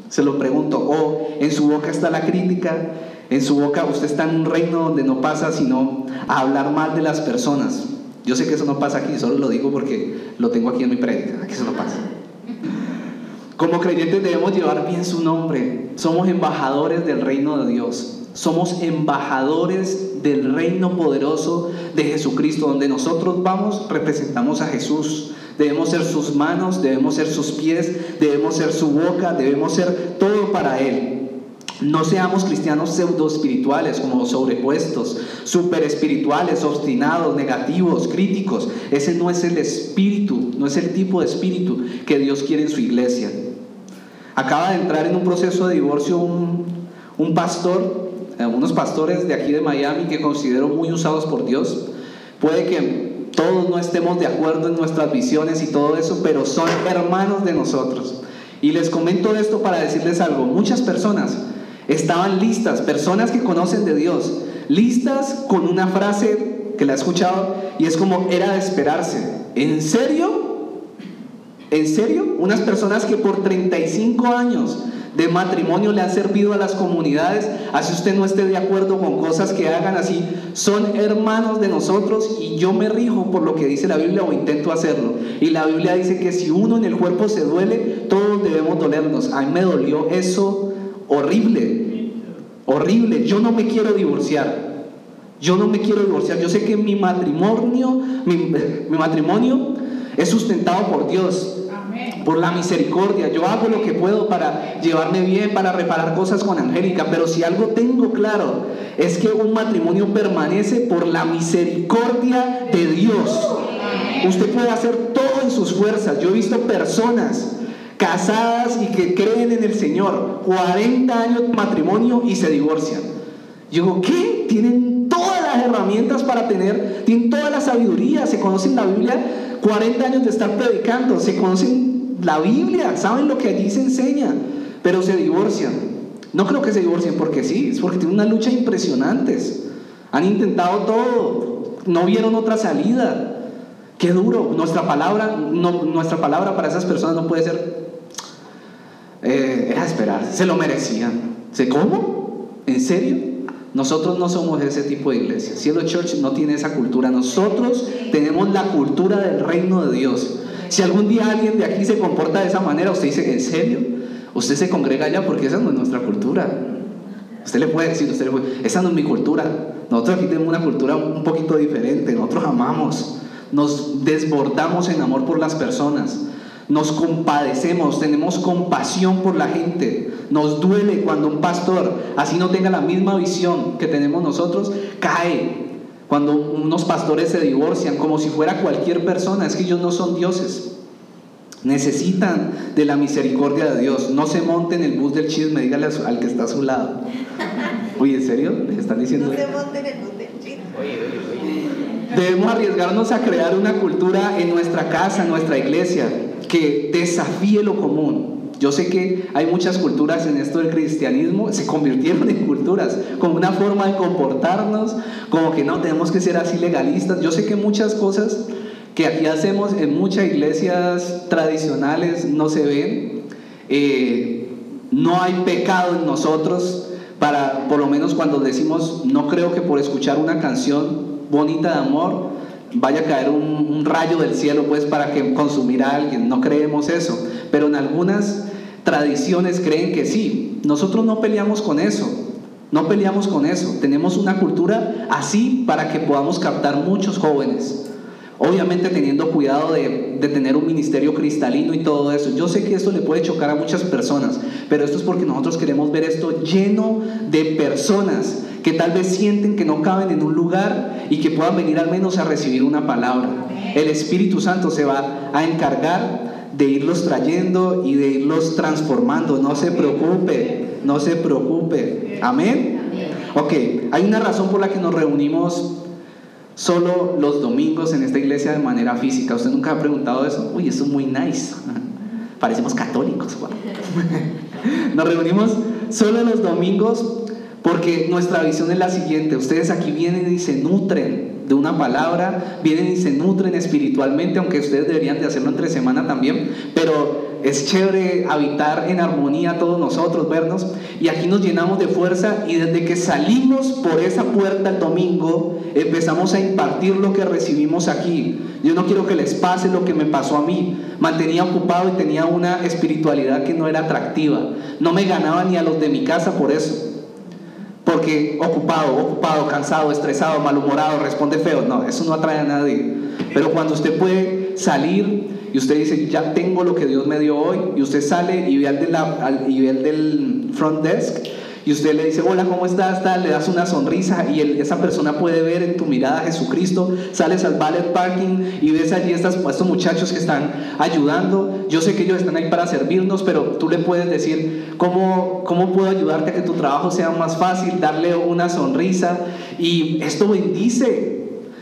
B: Se lo pregunto. O en su boca está la crítica, en su boca usted está en un reino donde no pasa sino a hablar mal de las personas. Yo sé que eso no pasa aquí, solo lo digo porque lo tengo aquí en mi prédica, aquí eso no pasa. Como creyentes debemos llevar bien su nombre. Somos embajadores del reino de Dios. Somos embajadores del reino poderoso de Jesucristo. Donde nosotros vamos, representamos a Jesús. Debemos ser sus manos, debemos ser sus pies, debemos ser su boca, debemos ser todo para Él. No seamos cristianos pseudo espirituales, como sobrepuestos, super espirituales, obstinados, negativos, críticos. Ese no es el espíritu, no es el tipo de espíritu que Dios quiere en su iglesia. Acaba de entrar en un proceso de divorcio un, un pastor, eh, unos pastores de aquí de Miami que considero muy usados por Dios. Puede que todos no estemos de acuerdo en nuestras visiones y todo eso, pero son hermanos de nosotros. Y les comento esto para decirles algo. Muchas personas estaban listas, personas que conocen de Dios, listas con una frase que la he escuchado y es como era de esperarse. ¿En serio? ¿En serio? Unas personas que por 35 años de matrimonio le han servido a las comunidades, así usted no esté de acuerdo con cosas que hagan así, son hermanos de nosotros y yo me rijo por lo que dice la Biblia o intento hacerlo. Y la Biblia dice que si uno en el cuerpo se duele, todos debemos dolernos. A mí me dolió eso horrible, horrible. Yo no me quiero divorciar. Yo no me quiero divorciar. Yo sé que mi matrimonio, mi, matrimonio es sustentado por Dios, por la misericordia. Yo hago lo que puedo para llevarme bien, para reparar cosas con Angélica, pero si algo tengo claro es que un matrimonio permanece por la misericordia de Dios. Usted puede hacer todo en sus fuerzas. Yo he visto personas casadas y que creen en el Señor, 40 años de matrimonio y se divorcian. Yo digo, ¿qué? Tienen todas las herramientas para tener, tienen toda la sabiduría, se conocen la Biblia, 40 años de estar predicando, se conocen la Biblia, saben lo que allí se enseña, pero se divorcian. No creo que se divorcien porque sí, es porque tienen una lucha impresionantes. Han intentado todo, no vieron otra salida. Qué duro. Nuestra palabra, nuestra palabra para esas personas no puede ser eh, era esperar, se lo merecían. ¿Cómo? ¿En serio? Nosotros no somos ese tipo de iglesia. Cielo Church no tiene esa cultura. Nosotros tenemos la cultura del reino de Dios. Si algún día alguien de aquí se comporta de esa manera, usted dice, ¿en serio? Usted se congrega allá porque esa no es nuestra cultura. Usted le puede decir, usted le puede, esa no es mi cultura. Nosotros aquí tenemos una cultura un poquito diferente. Nosotros amamos, nos desbordamos en amor por las personas. Nos compadecemos, tenemos compasión por la gente. Nos duele cuando un pastor, así no tenga la misma visión que tenemos nosotros, cae. Cuando unos pastores se divorcian, como si fuera cualquier persona, es que ellos no son dioses. Necesitan de la misericordia de Dios. No se monten en el bus del chisme, dígale al que está a su lado. Oye, ¿en serio? ¿Les están diciendo?
C: No se monten en el bus del chisme.
B: Debemos arriesgarnos a crear una cultura en nuestra casa, en nuestra iglesia, que desafíe lo común. Yo sé que hay muchas culturas en esto del cristianismo, se convirtieron en culturas, como una forma de comportarnos, como que no tenemos que ser así legalistas. Yo sé que muchas cosas que aquí hacemos en muchas iglesias tradicionales no se ven. Eh, no hay pecado en nosotros para, por lo menos cuando decimos, no creo que por escuchar una canción bonita de amor, vaya a caer un, rayo del cielo pues para que consumir a alguien. No creemos eso. Pero en algunas tradiciones creen que sí. Nosotros no peleamos con eso. No peleamos con eso. Tenemos una cultura así para que podamos captar muchos jóvenes. Obviamente teniendo cuidado de, de, tener un ministerio cristalino y todo eso. Yo sé que esto le puede chocar a muchas personas, pero esto es porque nosotros queremos ver esto lleno de personas que tal vez sienten que no caben en un lugar y que puedan venir al menos a recibir una palabra. El Espíritu Santo se va a encargar de irlos trayendo y de irlos transformando. No se preocupe, no se preocupe. Amén. Ok, hay una razón por la que nos reunimos solo los domingos en esta iglesia de manera física. ¿Usted nunca ha preguntado eso? Uy, eso es muy nice. Parecemos católicos. Nos reunimos solo los domingos porque nuestra visión es la siguiente. Ustedes aquí vienen y se nutren de una palabra, vienen y se nutren espiritualmente, aunque ustedes deberían de hacerlo entre semana también, pero es chévere habitar en armonía todos nosotros, vernos, y aquí nos llenamos de fuerza y desde que salimos por esa puerta el domingo, empezamos a impartir lo que recibimos aquí. Yo no quiero que les pase lo que me pasó a mí. Mantenía ocupado y tenía una espiritualidad que no era atractiva. No me ganaba ni a los de mi casa por eso. Porque ocupado, ocupado, cansado, estresado, malhumorado, responde feo. No, eso no atrae a nadie. Pero cuando usted puede salir y usted dice, ya tengo lo que Dios me dio hoy, y usted sale y ve al, de la, y ve al del front desk y usted le dice, hola, ¿cómo estás? Tal, le das una sonrisa y esa persona puede ver en tu mirada a Jesucristo, sales al ballet parking y ves allí estas, estos muchachos que están ayudando. Yo sé que ellos están ahí para servirnos, pero tú le puedes decir, ¿cómo, cómo puedo ayudarte a que tu trabajo sea más fácil? Darle una sonrisa y esto bendice.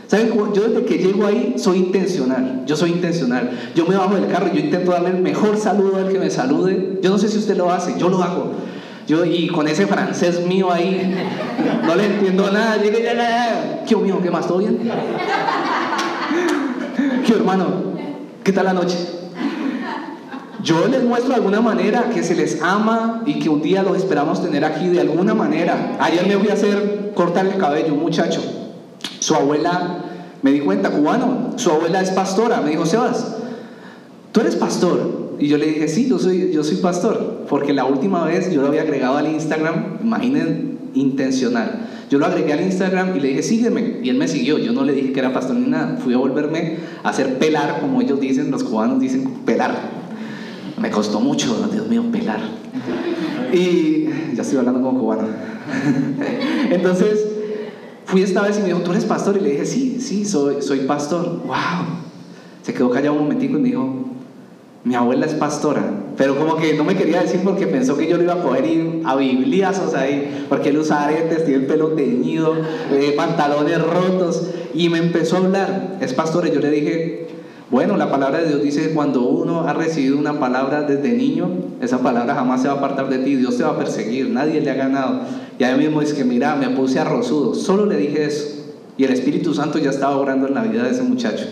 B: ¿Saben? Yo desde que llego ahí soy intencional. Yo soy intencional. Yo me bajo del carro y yo intento darle el mejor saludo al que me salude. Yo no sé si usted lo hace, yo lo hago. Yo, y con ese francés mío ahí, no le entiendo nada. ¿Qué mío? ¿Qué más? ¿Todo bien? ¿Qué hermano? ¿Qué tal la noche? Yo les muestro de alguna manera que se les ama y que un día los esperamos tener aquí de alguna manera. Ayer me voy a hacer cortar el cabello, un muchacho. Su abuela, me di cuenta, cubano, su abuela es pastora. Me dijo, Sebas, tú eres pastor. Y yo le dije, sí, yo soy, yo soy pastor, porque la última vez yo lo había agregado al Instagram, imaginen, intencional. Yo lo agregué al Instagram y le dije, sígueme. Y él me siguió. Yo no le dije que era pastor ni nada. Fui a volverme a hacer pelar, como ellos dicen, los cubanos dicen pelar. Me costó mucho, Dios mío, pelar. Y ya estoy hablando como cubano. Entonces, fui esta vez y me dijo, ¿tú eres pastor? Y le dije, sí, sí, soy, soy pastor. ¡Wow! Se quedó callado un momentico y me dijo, mi abuela es pastora, pero como que no me quería decir porque pensó que yo lo iba a poder ir a bibliazos ahí, porque él usa aretes, tiene el pelo teñido, eh, pantalones rotos, y me empezó a hablar, es pastora, y yo le dije, bueno, la palabra de Dios dice que cuando uno ha recibido una palabra desde niño, esa palabra jamás se va a apartar de ti, Dios te va a perseguir, nadie le ha ganado. Y ahí mismo dice que, mira, me puse arrozudo, solo le dije eso, y el Espíritu Santo ya estaba obrando en la vida de ese muchacho.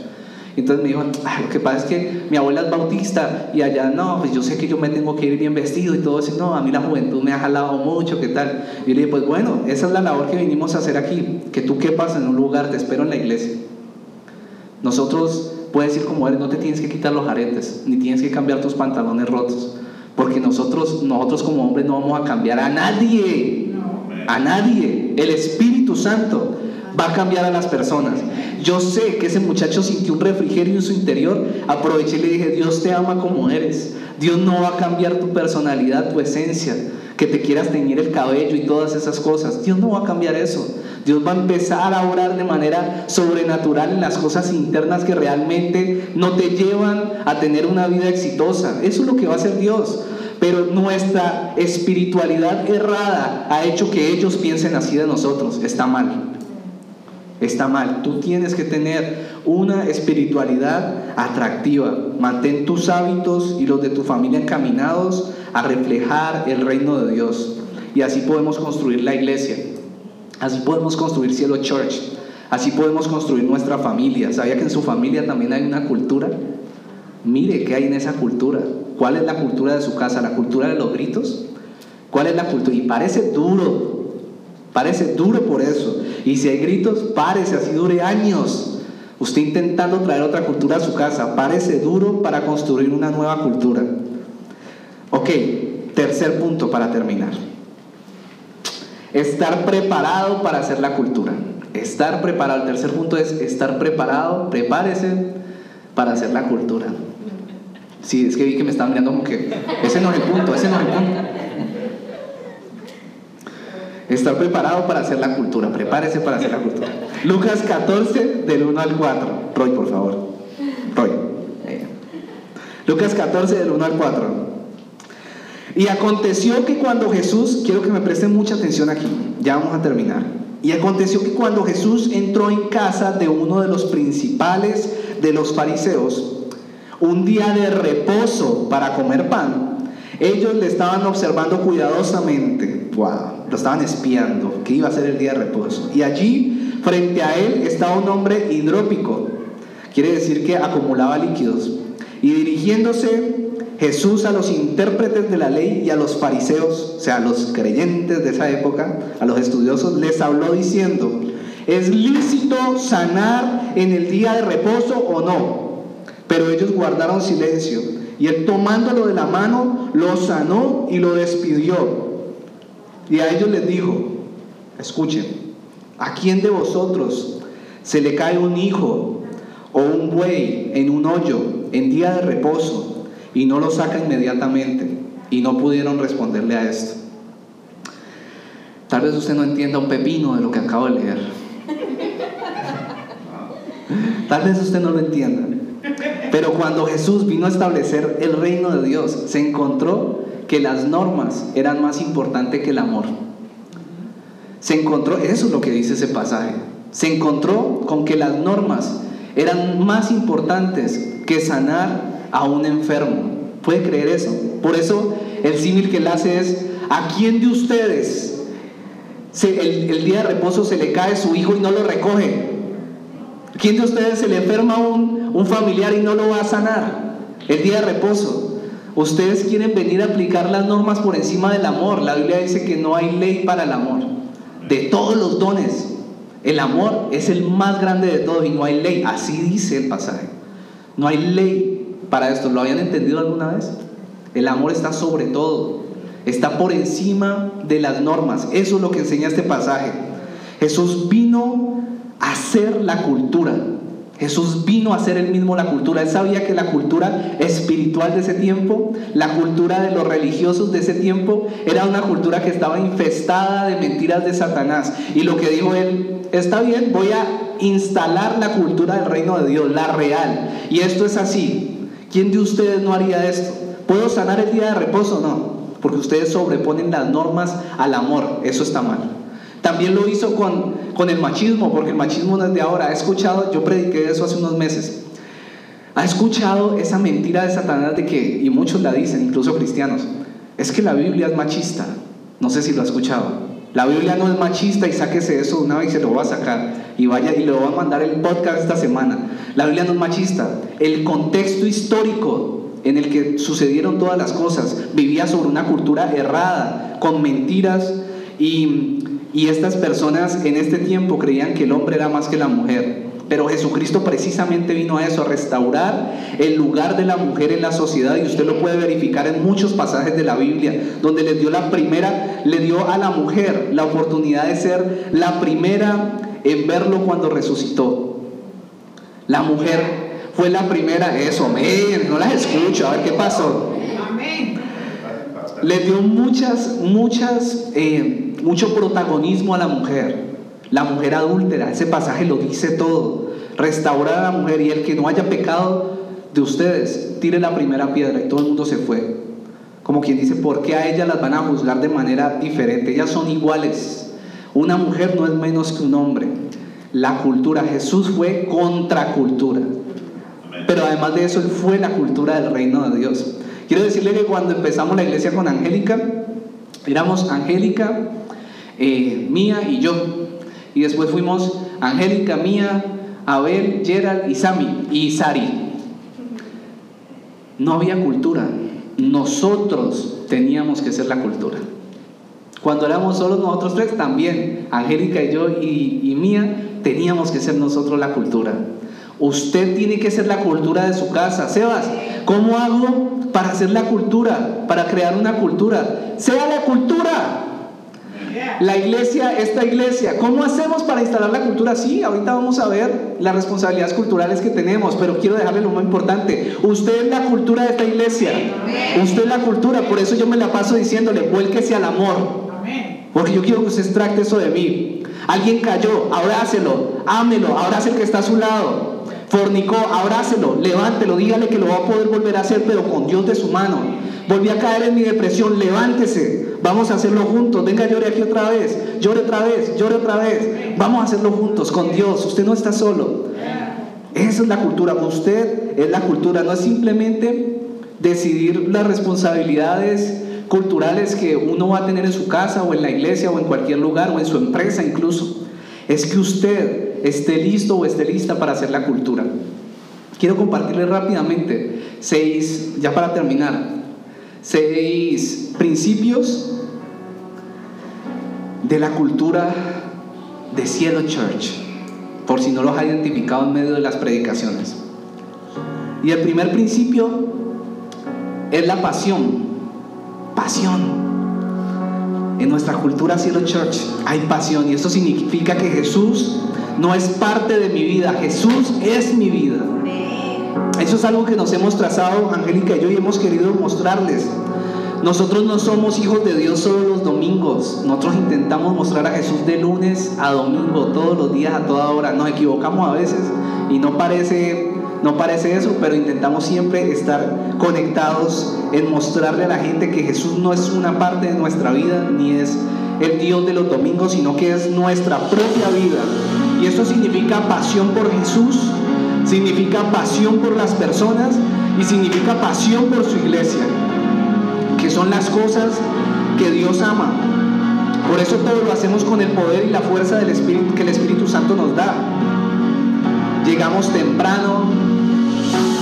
B: Entonces me dijo, lo que pasa es que mi abuela es bautista y allá no, pues yo sé que yo me tengo que ir bien vestido y todo eso. No, a mí la juventud me ha jalado mucho, ¿qué tal? Y yo le dije, pues bueno, esa es la labor que vinimos a hacer aquí, que tú quepas en un lugar, te espero en la iglesia. Nosotros, puedes ir como eres, no te tienes que quitar los aretes, ni tienes que cambiar tus pantalones rotos, porque nosotros, nosotros como hombres no vamos a cambiar a nadie, a nadie. El Espíritu Santo va a cambiar a las personas. Yo sé que ese muchacho sintió un refrigerio en su interior. Aproveché y le dije, Dios te ama como eres. Dios no va a cambiar tu personalidad, tu esencia, que te quieras teñir el cabello y todas esas cosas. Dios no va a cambiar eso. Dios va a empezar a orar de manera sobrenatural en las cosas internas que realmente no te llevan a tener una vida exitosa. Eso es lo que va a hacer Dios. Pero nuestra espiritualidad errada ha hecho que ellos piensen así de nosotros. Está mal está mal. Tú tienes que tener una espiritualidad atractiva. Mantén tus hábitos y los de tu familia encaminados a reflejar el reino de Dios. Y así podemos construir la iglesia. Así podemos construir Cielo Church. Así podemos construir nuestra familia. ¿Sabía que en su familia también hay una cultura? Mire qué hay en esa cultura. ¿Cuál es la cultura de su casa? ¿La cultura de los gritos? ¿Cuál es la cultura? Y parece duro, Parece duro por eso. Y si hay gritos, párese, así dure años. Usted intentando traer otra cultura a su casa, parece duro para construir una nueva cultura. Ok, tercer punto para terminar. Estar preparado para hacer la cultura. Estar preparado. El tercer punto es estar preparado. Prepárese para hacer la cultura. Sí, es que vi que me estaban mirando como que ese no es el punto, ese no es el punto. Estar preparado para hacer la cultura. Prepárese para hacer la cultura. Lucas 14, del 1 al 4. Roy, por favor. Roy. Eh. Lucas 14, del 1 al 4. Y aconteció que cuando Jesús, quiero que me presten mucha atención aquí, ya vamos a terminar. Y aconteció que cuando Jesús entró en casa de uno de los principales de los fariseos, un día de reposo para comer pan, ellos le estaban observando cuidadosamente. Lo estaban espiando, que iba a ser el día de reposo. Y allí, frente a él, estaba un hombre hidrópico. Quiere decir que acumulaba líquidos. Y dirigiéndose Jesús a los intérpretes de la ley y a los fariseos, o sea, a los creyentes de esa época, a los estudiosos, les habló diciendo, ¿es lícito sanar en el día de reposo o no? Pero ellos guardaron silencio y él tomándolo de la mano, lo sanó y lo despidió. Y a ellos les dijo, escuchen, ¿a quién de vosotros se le cae un hijo o un buey en un hoyo en día de reposo? y no lo saca inmediatamente y no pudieron responderle a esto. Tal vez usted no entienda un pepino de lo que acabo de leer. Tal vez usted no lo entienda. Pero cuando Jesús vino a establecer el reino de Dios, se encontró que las normas eran más importantes que el amor. Se encontró, eso es lo que dice ese pasaje, se encontró con que las normas eran más importantes que sanar a un enfermo. ¿Puede creer eso? Por eso el símil que él hace es, ¿a quién de ustedes el, día de reposo se le cae su hijo y no lo recoge? ¿A quién de ustedes se le enferma un, un familiar y no lo va a sanar? El día de reposo. Ustedes quieren venir a aplicar las normas por encima del amor. La Biblia dice que no hay ley para el amor. De todos los dones, el amor es el más grande de todos y no hay ley. Así dice el pasaje. No hay ley para esto. ¿Lo habían entendido alguna vez? El amor está sobre todo, está por encima de las normas. Eso es lo que enseña este pasaje. Jesús vino a hacer la cultura. Jesús vino a hacer él mismo la cultura. Él sabía que la cultura espiritual de ese tiempo, la cultura de los religiosos de ese tiempo, era una cultura que estaba infestada de mentiras de Satanás. Y lo que dijo él, está bien, voy a instalar la cultura del reino de Dios, la real. Y esto es así. ¿Quién de ustedes no haría esto? ¿Puedo sanar el día de reposo? No, porque ustedes sobreponen las normas al amor. Eso está mal. También lo hizo con, con el machismo, porque el machismo no es de ahora. Ha escuchado, yo prediqué eso hace unos meses. Ha escuchado esa mentira de Satanás de que, y muchos la dicen, incluso cristianos, es que la Biblia es machista. No sé si lo ha escuchado. La Biblia no es machista y sáquese eso una vez y se lo va a sacar. Y vaya y le voy a mandar el podcast esta semana. La Biblia no es machista. El contexto histórico en el que sucedieron todas las cosas vivía sobre una cultura errada, con mentiras y, y estas personas en este tiempo creían que el hombre era más que la mujer. Pero Jesucristo precisamente vino a eso, a restaurar el lugar de la mujer en la sociedad y usted lo puede verificar en muchos pasajes de la Biblia, donde le dio la primera, le dio a la mujer la oportunidad de ser la primera en verlo cuando resucitó. La mujer fue la primera, eso, amén, no las escucho, a ver qué pasó. Le dio muchas, muchas, eh, mucho protagonismo a la mujer. La mujer adúltera, ese pasaje lo dice todo. Restaurar a la mujer y el que no haya pecado de ustedes, tire la primera piedra y todo el mundo se fue. Como quien dice, ¿por qué a ellas las van a juzgar de manera diferente? Ellas son iguales. Una mujer no es menos que un hombre. La cultura, Jesús fue contracultura. Pero además de eso, Él fue la cultura del reino de Dios. Quiero decirle que cuando empezamos la iglesia con Angélica, éramos Angélica, eh, Mía y yo. Y después fuimos Angélica, Mía, Abel, Gerald y Sami y Sari. No había cultura. Nosotros teníamos que ser la cultura. Cuando éramos solos nosotros tres, también, Angélica y yo y, y Mía, teníamos que ser nosotros la cultura. Usted tiene que ser la cultura de su casa. Sebas, ¿cómo hago para hacer la cultura? Para crear una cultura. Sea la cultura. La iglesia, esta iglesia, ¿cómo hacemos para instalar la cultura? Sí, ahorita vamos a ver las responsabilidades culturales que tenemos, pero quiero dejarle lo más importante. Usted es la cultura de esta iglesia. Usted es la cultura, por eso yo me la paso diciéndole, vuélquese al amor. Porque yo quiero que usted extracte eso de mí. Alguien cayó, abrácelo, ámelo, abrace el que está a su lado. Fornicó, abrácelo, levántelo, dígale que lo va a poder volver a hacer, pero con Dios de su mano. Volví a caer en mi depresión, levántese, vamos a hacerlo juntos. Venga, llore aquí otra vez, llore otra vez, llore otra vez. Vamos a hacerlo juntos, con Dios. Usted no está solo. Esa es la cultura. Usted es la cultura. No es simplemente decidir las responsabilidades culturales que uno va a tener en su casa o en la iglesia o en cualquier lugar o en su empresa incluso. Es que usted esté listo o esté lista para hacer la cultura. Quiero compartirle rápidamente seis, ya para terminar, seis principios de la cultura de Cielo Church, por si no los ha identificado en medio de las predicaciones. Y el primer principio es la pasión. Pasión. En nuestra cultura Cielo Church hay pasión y esto significa que Jesús no es parte de mi vida, Jesús es mi vida. Eso es algo que nos hemos trazado, Angélica y yo, y hemos querido mostrarles. Nosotros no somos hijos de Dios solo los domingos. Nosotros intentamos mostrar a Jesús de lunes a domingo, todos los días, a toda hora. Nos equivocamos a veces y no parece, no parece eso, pero intentamos siempre estar conectados en mostrarle a la gente que Jesús no es una parte de nuestra vida, ni es el Dios de los domingos, sino que es nuestra propia vida. Y esto significa pasión por Jesús, significa pasión por las personas y significa pasión por su iglesia, que son las cosas que Dios ama. Por eso todo lo hacemos con el poder y la fuerza del Espíritu que el Espíritu Santo nos da. Llegamos temprano.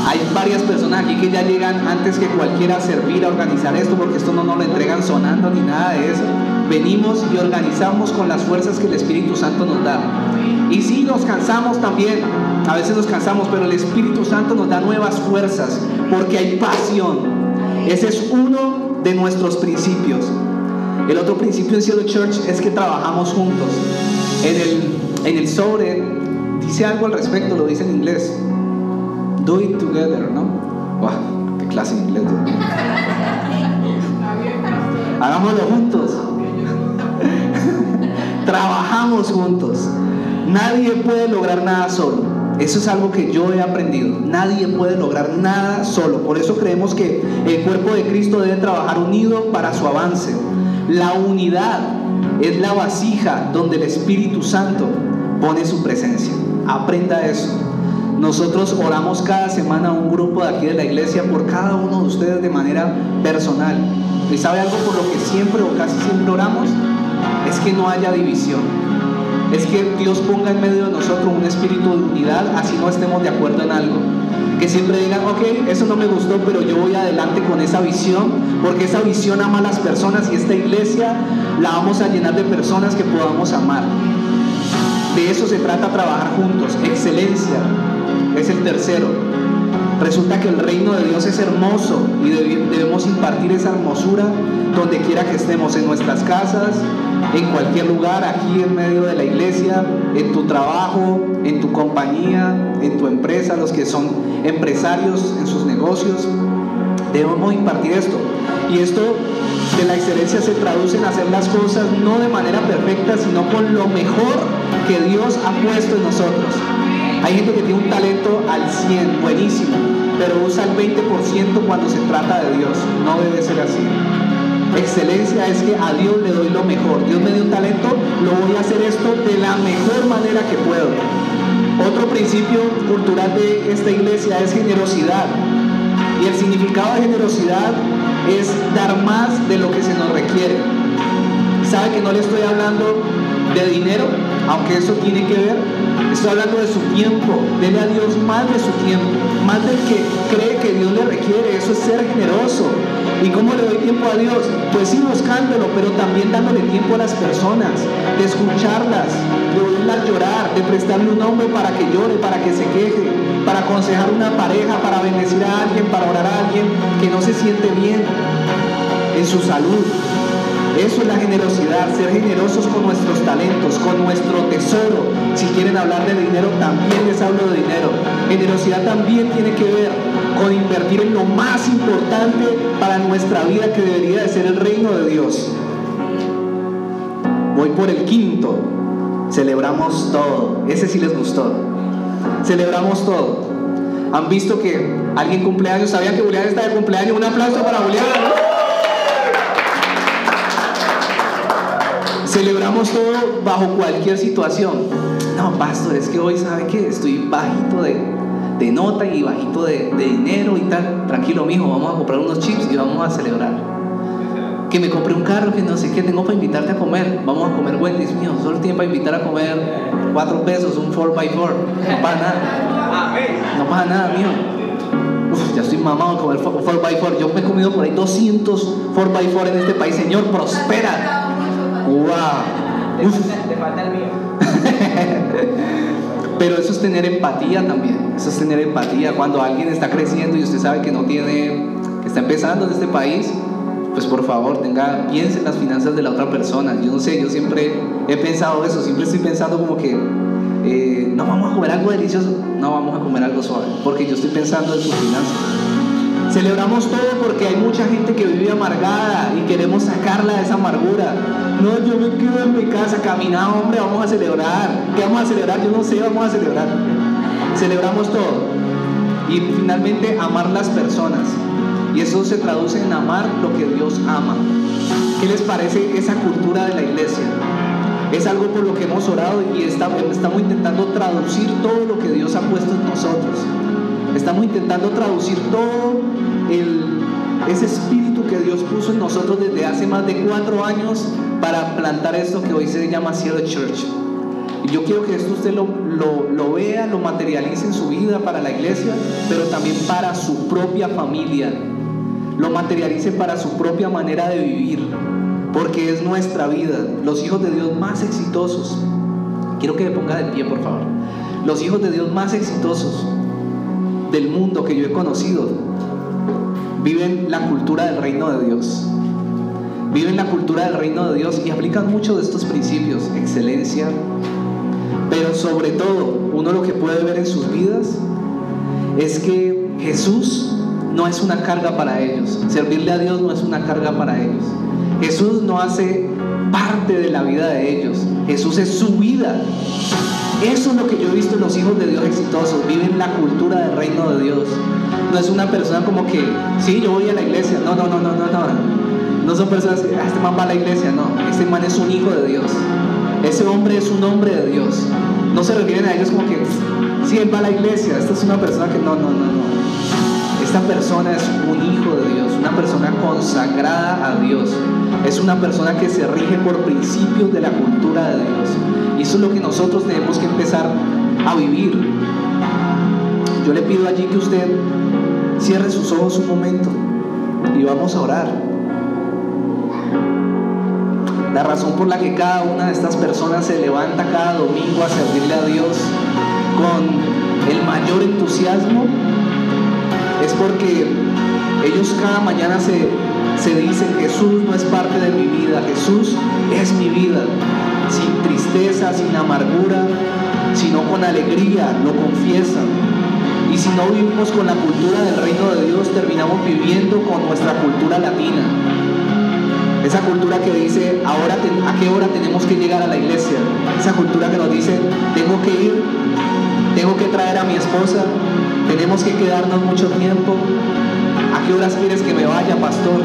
B: Hay varias personas aquí que ya llegan antes que cualquiera a servir, a organizar esto, porque esto no nos lo entregan sonando ni nada de eso. Venimos y organizamos con las fuerzas que el Espíritu Santo nos da. Y sí, nos cansamos también. A veces nos cansamos, pero el Espíritu Santo nos da nuevas fuerzas porque hay pasión. Ese es uno de nuestros principios. El otro principio en Cielo Church es que trabajamos juntos. En el, en el sobre dice algo al respecto, lo dice en inglés. Do it together, ¿no? ¡Wow! ¡Qué clase de inglés! Hagámoslo juntos. Trabajamos juntos. Nadie puede lograr nada solo. Eso es algo que yo he aprendido. Nadie puede lograr nada solo. Por eso creemos que el cuerpo de Cristo debe trabajar unido para su avance. La unidad es la vasija donde el Espíritu Santo pone su presencia. Aprenda eso. Nosotros oramos cada semana un grupo de aquí de la iglesia por cada uno de ustedes de manera personal. ¿Y sabe algo por lo que siempre o casi siempre oramos? Es que no haya división. Es que Dios ponga en medio de nosotros un espíritu de unidad, así no estemos de acuerdo en algo. Que siempre digan, ok, eso no me gustó, pero yo voy adelante con esa visión, porque esa visión ama a las personas y esta iglesia la vamos a llenar de personas que podamos amar. De eso se trata trabajar juntos. Excelencia es el tercero. Resulta que el reino de Dios es hermoso y debemos impartir esa hermosura donde quiera que estemos, en nuestras casas, en cualquier lugar, aquí en medio de la iglesia, en tu trabajo, en tu compañía, en tu empresa, los que son empresarios en sus negocios. Debemos impartir esto. Y esto de la excelencia se traduce en hacer las cosas no de manera perfecta, sino con lo mejor que Dios ha puesto en nosotros. Hay gente que tiene un talento al 100, buenísimo, pero usa el 20% cuando se trata de Dios. No debe ser así. Excelencia es que a Dios le doy lo mejor. Dios me dio un talento, lo voy a hacer esto de la mejor manera que puedo. Otro principio cultural de esta iglesia es generosidad. Y el significado de generosidad es dar más de lo que se nos requiere. ¿Sabe que no le estoy hablando de dinero? Aunque eso tiene que ver. Estoy hablando de su tiempo. Dele a Dios más de su tiempo. Más del que cree que Dios le requiere. Eso es ser generoso. ¿Y cómo le doy tiempo a Dios? Pues sí, buscándolo, pero también dándole tiempo a las personas, de escucharlas, de oírlas llorar, de prestarle un hombro para que llore, para que se queje, para aconsejar una pareja, para bendecir a alguien, para orar a alguien que no se siente bien en su salud. Eso es la generosidad, ser generosos con nuestros talentos, con nuestro tesoro. Si quieren hablar de dinero, también les hablo de dinero. Generosidad también tiene que ver con invertir en lo más importante para nuestra vida que debería de ser el reino de Dios. Voy por el quinto. Celebramos todo. Ese sí les gustó. Celebramos todo. ¿Han visto que alguien cumpleaños? ¿Sabían que Julián está de cumpleaños? Un aplauso para Julián. Celebramos todo bajo cualquier situación. No, pastor, es que hoy sabe que estoy bajito de, nota y bajito de, de, dinero y tal. Tranquilo, mijo, vamos a comprar unos chips y vamos a celebrar. Que me compré un carro que no sé qué tengo para invitarte a comer. Vamos a comer Wendy's, mío. Solo tiene para invitar a comer cuatro pesos, un 4x4. No pasa nada. No pasa nada, mío. Uf, ya estoy mamado con el 4x4. Yo me he comido por ahí 200 4x4 en este país. Señor, prospera. ¡Wow! Te falta el mío. Pero eso es tener empatía también. Eso es tener empatía. Cuando alguien está creciendo y usted sabe que no tiene, que está empezando en este país, pues por favor, tenga, piense en las finanzas de la otra persona. Yo no sé, yo siempre he pensado eso, siempre estoy pensando como que, eh, no vamos a comer algo delicioso, no vamos a comer algo suave, porque yo estoy pensando en sus finanzas. Celebramos todo porque hay mucha gente que vive amargada y queremos sacarla de esa amargura. No, yo me quedo en mi casa caminando, hombre, vamos a celebrar. ¿Qué vamos a celebrar? Yo no sé, vamos a celebrar. Celebramos todo. Y finalmente amar las personas. Y eso se traduce en amar lo que Dios ama. ¿Qué les parece esa cultura de la iglesia? Es algo por lo que hemos orado y estamos intentando traducir todo lo que Dios ha puesto en nosotros. Estamos intentando traducir todo ese espíritu que Dios puso en nosotros desde hace más de cuatro años para plantar esto que hoy se llama Cielo Church. Yo quiero que esto usted lo, lo vea, lo materialice en su vida para la iglesia, pero también para su propia familia. Lo materialice para su propia manera de vivir, porque es nuestra vida. Los hijos de Dios más exitosos, quiero que me ponga de pie, por favor. Los hijos de Dios más exitosos del mundo que yo he conocido viven la cultura del reino de Dios. Viven la cultura del reino de Dios y aplican muchos de estos principios, excelencia, pero sobre todo, uno lo que puede ver en sus vidas es que Jesús no es una carga para ellos. Servirle a Dios no es una carga para ellos. Jesús no hace parte de la vida de ellos. Jesús es su vida. Eso es lo que yo he visto en los hijos de Dios exitosos. Viven la cultura del reino de Dios. No es una persona como que, sí, yo voy a la iglesia. No, no, no, no, no, no. No son personas que, ah, este man va a la iglesia. No, este man es un hijo de Dios. Ese hombre es un hombre de Dios. No se refieren a ellos como que, sí, él va a la iglesia. Esta es una persona que, no, no, no, no. Esta persona es un hijo de Dios, una persona consagrada a Dios. Es una persona que se rige por principios de la cultura de Dios. Y eso es lo que nosotros tenemos que empezar a vivir. Yo le pido allí que usted cierre sus ojos un momento y vamos a orar. La razón por la que cada una de estas personas se levanta cada domingo a servirle a Dios con el mayor entusiasmo es porque ellos cada mañana se, se dicen, Jesús no es parte de mi vida, Jesús es mi vida sin tristeza, sin amargura, sino con alegría, lo confiesan. Y si no vivimos con la cultura del reino de Dios, terminamos viviendo con nuestra cultura latina. Esa cultura que dice, ahora a qué hora tenemos que llegar a la iglesia. Esa cultura que nos dice, tengo que ir, tengo que traer a mi esposa, tenemos que quedarnos mucho tiempo. ¿A qué horas quieres que me vaya, pastor?